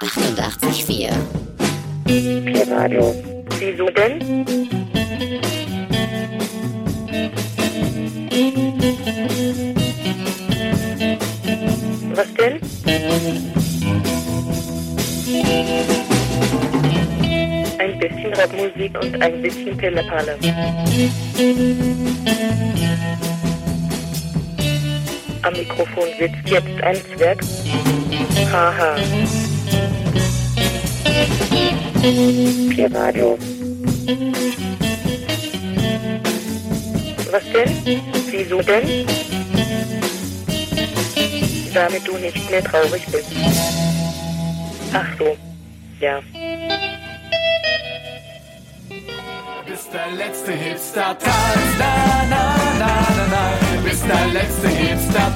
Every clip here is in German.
88,4. P-Radio. Wieso denn? Was denn? Ein bisschen Rapmusik und ein bisschen Pillepalle. Am Mikrofon sitzt jetzt ein Zwerg. Haha. P-Radio. Was denn? Wieso denn? Damit du nicht mehr traurig bist. Ach so. Ja. Bist der letzte Hipster Tanz, na na na na na. Bist der letzte Hipster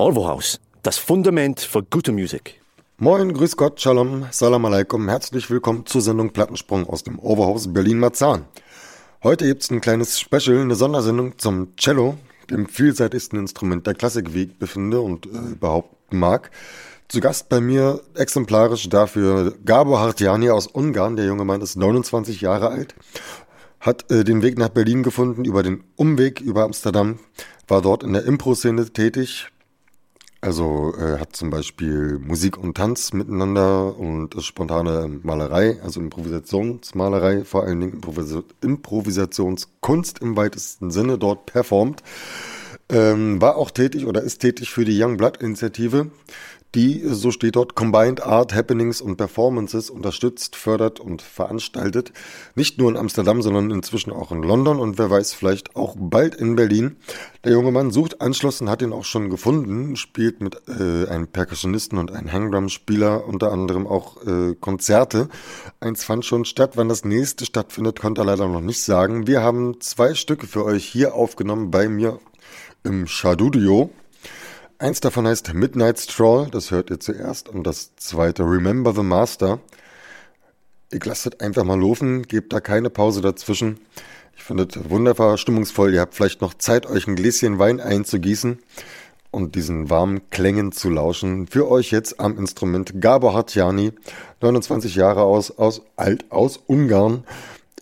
House, das Fundament für gute Musik. Moin, grüß Gott, Shalom, Salam Aleikum, herzlich willkommen zur Sendung Plattensprung aus dem Overhaus Berlin-Marzahn. Heute gibt's ein kleines Special, eine Sondersendung zum Cello, dem vielseitigsten Instrument der Klassik, wie ich befinde und äh, behaupten mag. Zu Gast bei mir exemplarisch dafür Gabor Hartiani aus Ungarn. Der junge Mann ist 29 Jahre alt, hat äh, den Weg nach Berlin gefunden über den Umweg über Amsterdam, war dort in der Impro-Szene tätig, also äh, hat zum Beispiel Musik und Tanz miteinander und spontane Malerei, also Improvisationsmalerei, vor allen Dingen Improvis Improvisationskunst im weitesten Sinne dort performt. Ähm, war auch tätig oder ist tätig für die Young Blood Initiative, die, so steht dort, Combined Art, Happenings und Performances unterstützt, fördert und veranstaltet. Nicht nur in Amsterdam, sondern inzwischen auch in London und wer weiß, vielleicht auch bald in Berlin. Der junge Mann sucht Anschluss und hat ihn auch schon gefunden, spielt mit äh, einem Percussionisten und einem Hangdrum-Spieler unter anderem auch äh, Konzerte. Eins fand schon statt, wann das nächste stattfindet, konnte er leider noch nicht sagen. Wir haben zwei Stücke für euch hier aufgenommen bei mir im Shadudio. Eins davon heißt Midnight Stroll, das hört ihr zuerst, und das zweite Remember the Master. Ich lasst es einfach mal laufen, gebt da keine Pause dazwischen. Ich finde es wunderbar stimmungsvoll. Ihr habt vielleicht noch Zeit, euch ein Gläschen Wein einzugießen und diesen warmen Klängen zu lauschen. Für euch jetzt am Instrument Gabor Hartjani, 29 Jahre aus, aus alt aus Ungarn.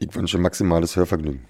Ich wünsche maximales Hörvergnügen.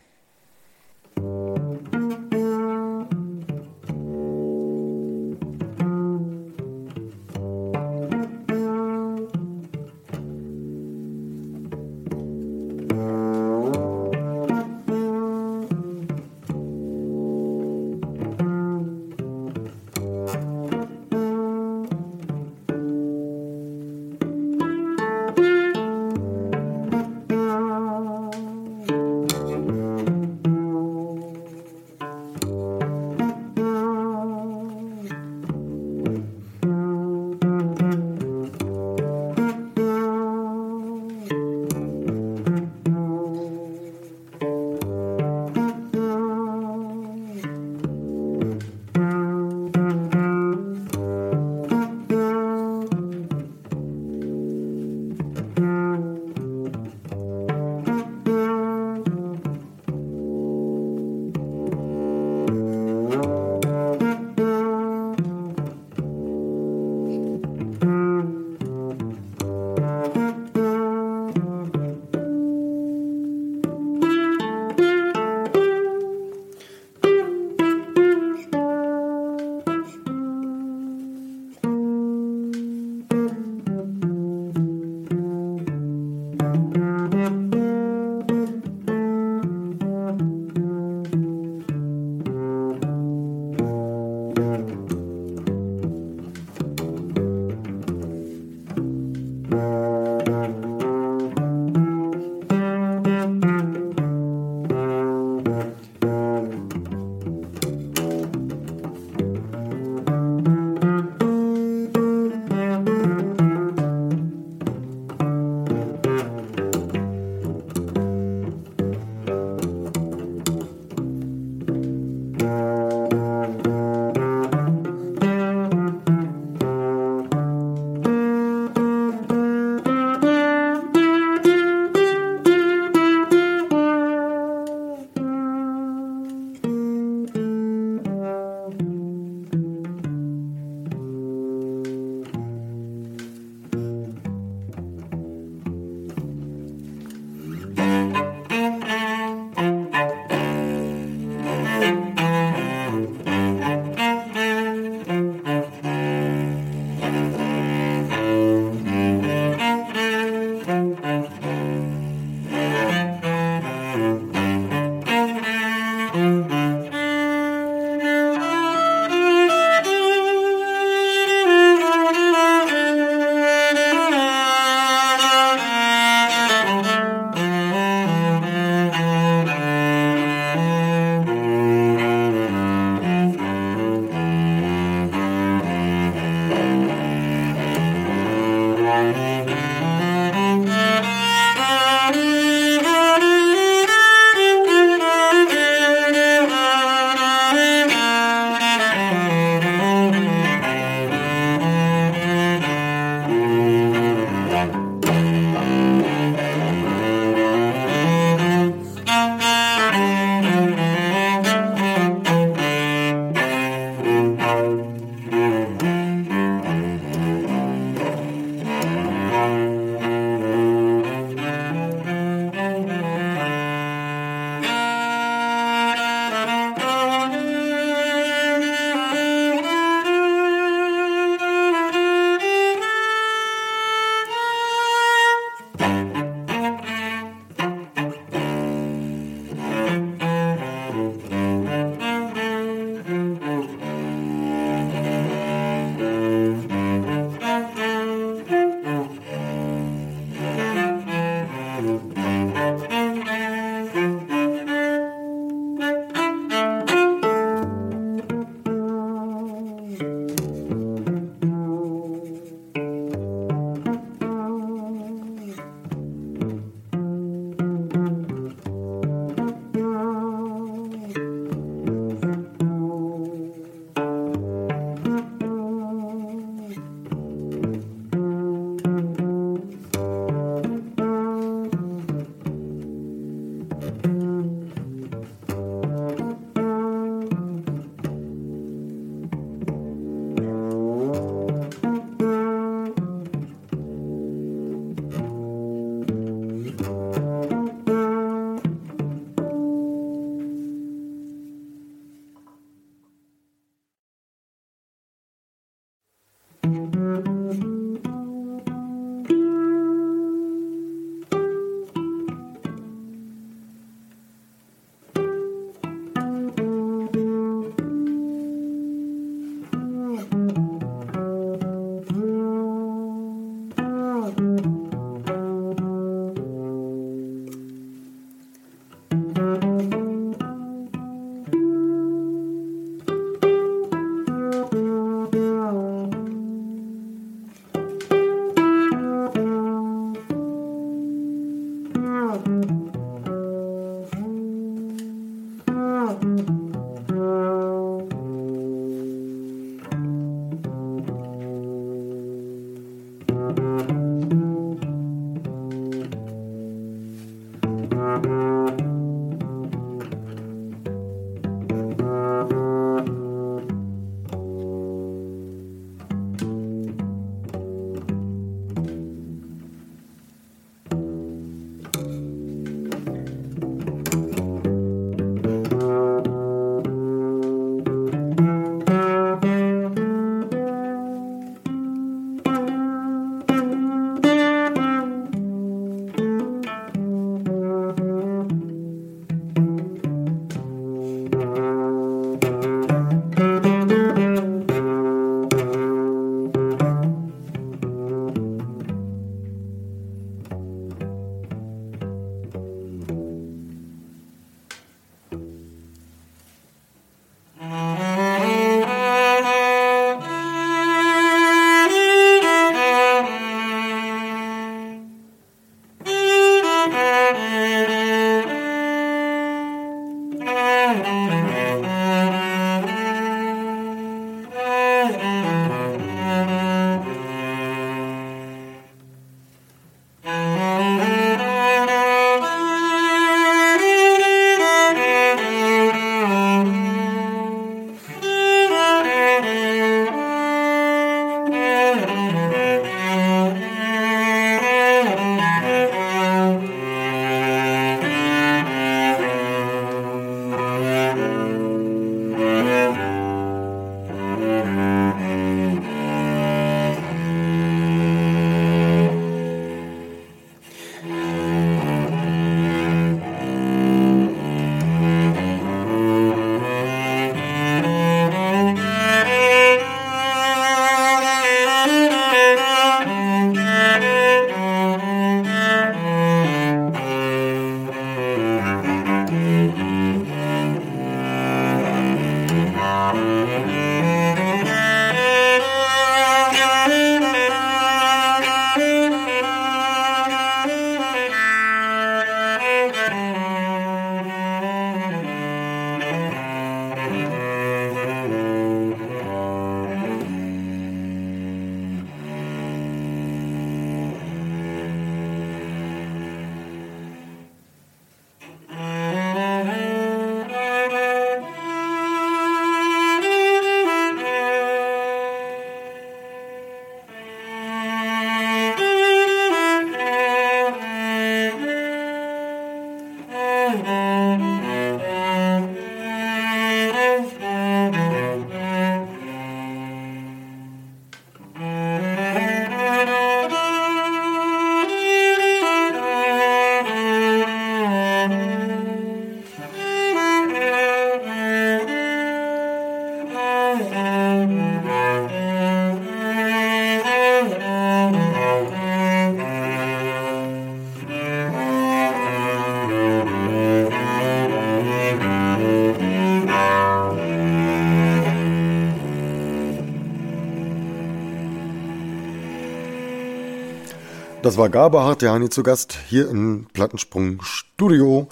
Das war Gabe Hartiani zu Gast hier im Plattensprung Studio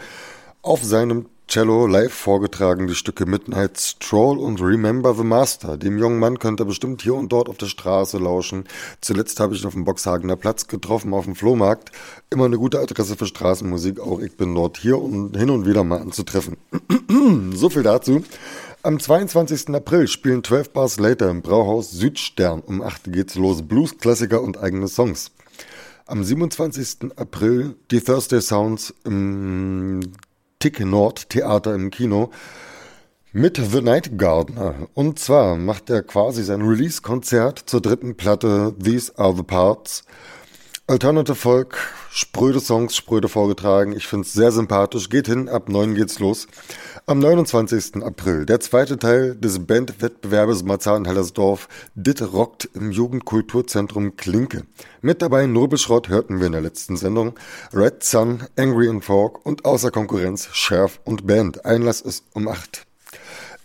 auf seinem Cello live vorgetragen die Stücke Midnight Stroll und Remember the Master. Dem jungen Mann könnt ihr bestimmt hier und dort auf der Straße lauschen. Zuletzt habe ich ihn auf dem Boxhagener Platz getroffen auf dem Flohmarkt. Immer eine gute Adresse für Straßenmusik. Auch ich bin dort hier und hin und wieder mal anzutreffen. so viel dazu. Am 22. April spielen 12 Bars Later im Brauhaus Südstern. Um 8 geht's los. Blues, Klassiker und eigene Songs. Am 27. April die Thursday Sounds im Tick Nord Theater im Kino mit The Night Gardener. Und zwar macht er quasi sein Release-Konzert zur dritten Platte These Are the Parts. Alternative Folk, spröde Songs, spröde vorgetragen. Ich finde es sehr sympathisch. Geht hin, ab neun geht's los. Am 29. April, der zweite Teil des Bandwettbewerbes Marzahn-Hellersdorf, Dit rockt im Jugendkulturzentrum Klinke. Mit dabei Nobelschrott hörten wir in der letzten Sendung, Red Sun, Angry and Fork und außer Konkurrenz Sheriff und Band. Einlass ist um acht.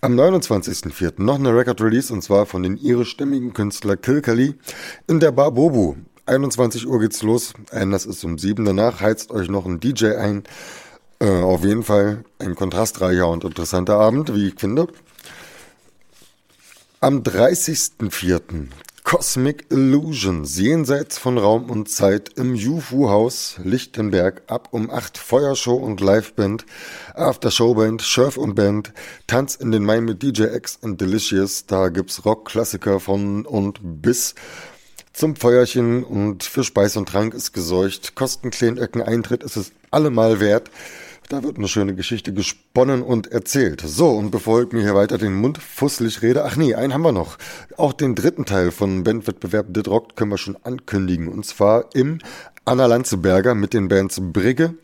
Am 29.04. noch eine Record-Release und zwar von den irischstämmigen Künstler Kilkali in der Bar Bobu. 21 Uhr geht's los. Einlass ist um 7. Danach heizt euch noch ein DJ ein. Äh, auf jeden Fall ein kontrastreicher und interessanter Abend, wie ich finde. Am 30.04. Cosmic Illusions, jenseits von Raum und Zeit im Jufu-Haus Lichtenberg ab um 8 Feuershow und Liveband, After-Showband, Surf und Band, Tanz in den Mai mit DJ X und Delicious, da gibt's Rock-Klassiker von und bis zum Feuerchen und für Speis und Trank ist gesorgt. Kostenklein Eintritt ist es allemal wert. Da wird eine schöne Geschichte gesponnen und erzählt. So, und bevor ich mir hier weiter den Mund fusselig rede, ach nee, einen haben wir noch. Auch den dritten Teil von Bandwettbewerb Dit Rock können wir schon ankündigen. Und zwar im Anna Lanzeberger mit den Bands Brigge,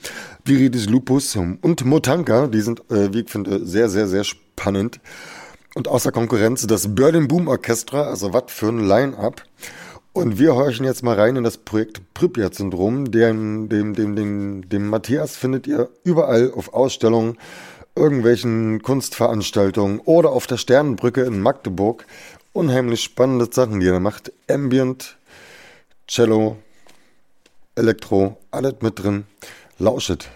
Viridis Lupus und Motanka. Die sind, äh, wie ich finde, sehr, sehr, sehr spannend. Und außer Konkurrenz das Berlin Boom Orchestra, also was für ein Line-Up. Und wir horchen jetzt mal rein in das Projekt Pripyat-Syndrom. Dem, dem, dem, dem, dem Matthias findet ihr überall auf Ausstellungen, irgendwelchen Kunstveranstaltungen oder auf der Sternenbrücke in Magdeburg. Unheimlich spannende Sachen, die er macht. Ambient, Cello, Elektro, alles mit drin. Lauschet.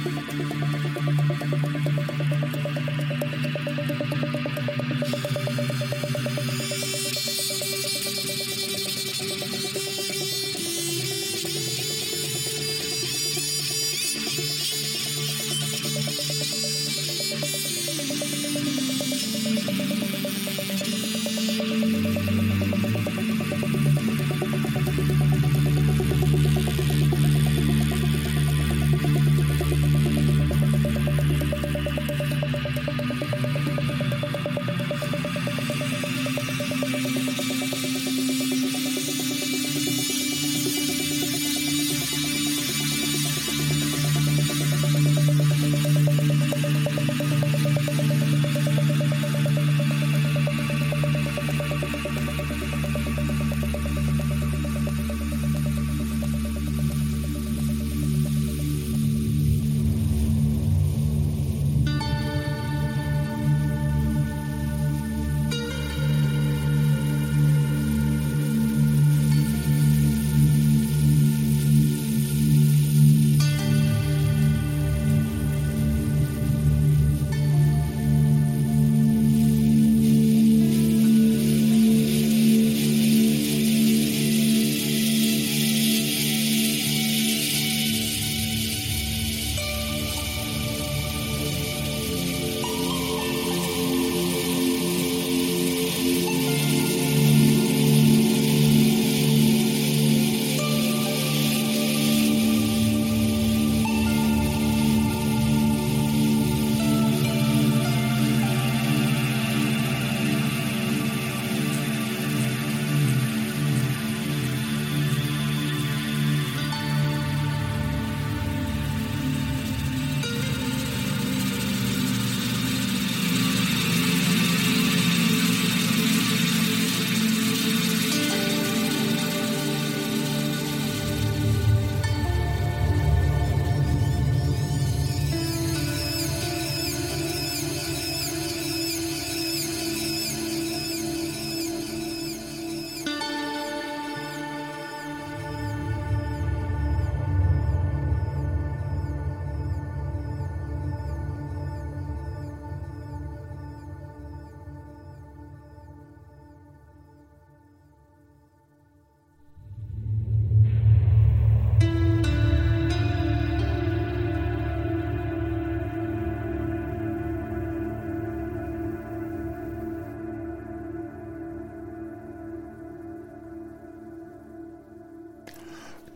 Thank you.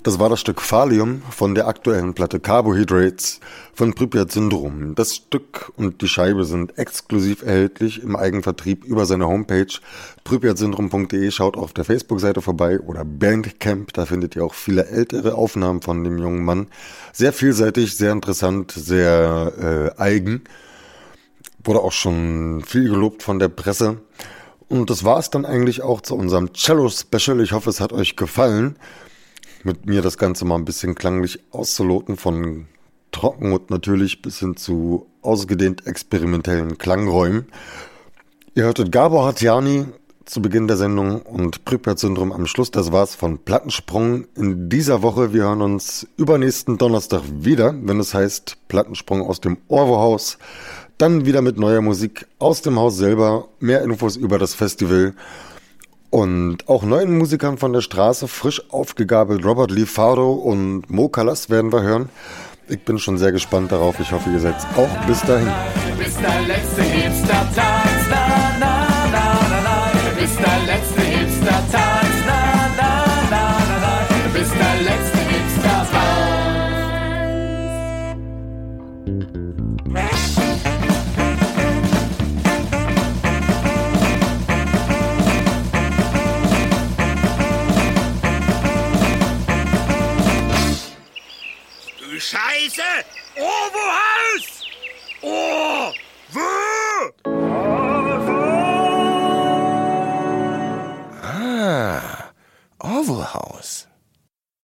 Das war das Stück Phalium von der aktuellen Platte Carbohydrates von Pripyat Syndrom. Das Stück und die Scheibe sind exklusiv erhältlich im Eigenvertrieb über seine Homepage pripyatsyndrom.de. Schaut auf der Facebook-Seite vorbei oder Bandcamp. Da findet ihr auch viele ältere Aufnahmen von dem jungen Mann. Sehr vielseitig, sehr interessant, sehr äh, eigen. Wurde auch schon viel gelobt von der Presse. Und das war es dann eigentlich auch zu unserem Cello-Special. Ich hoffe, es hat euch gefallen mit mir das Ganze mal ein bisschen klanglich auszuloten, von trocken und natürlich bis hin zu ausgedehnt experimentellen Klangräumen. Ihr hörtet Gabor Hatjani zu Beginn der Sendung und Pripyat-Syndrom am Schluss. Das war's von Plattensprung in dieser Woche. Wir hören uns übernächsten Donnerstag wieder, wenn es heißt Plattensprung aus dem Orwo-Haus. Dann wieder mit neuer Musik aus dem Haus selber. Mehr Infos über das Festival und auch neuen Musikern von der Straße, frisch aufgegabelt, Robert Lee Faro und Mo Kalas werden wir hören. Ich bin schon sehr gespannt darauf. Ich hoffe, ihr seid auch. Bis dahin. Bis der letzte Hipster heter Overhaus! Over! Over! Ah, Overhaus.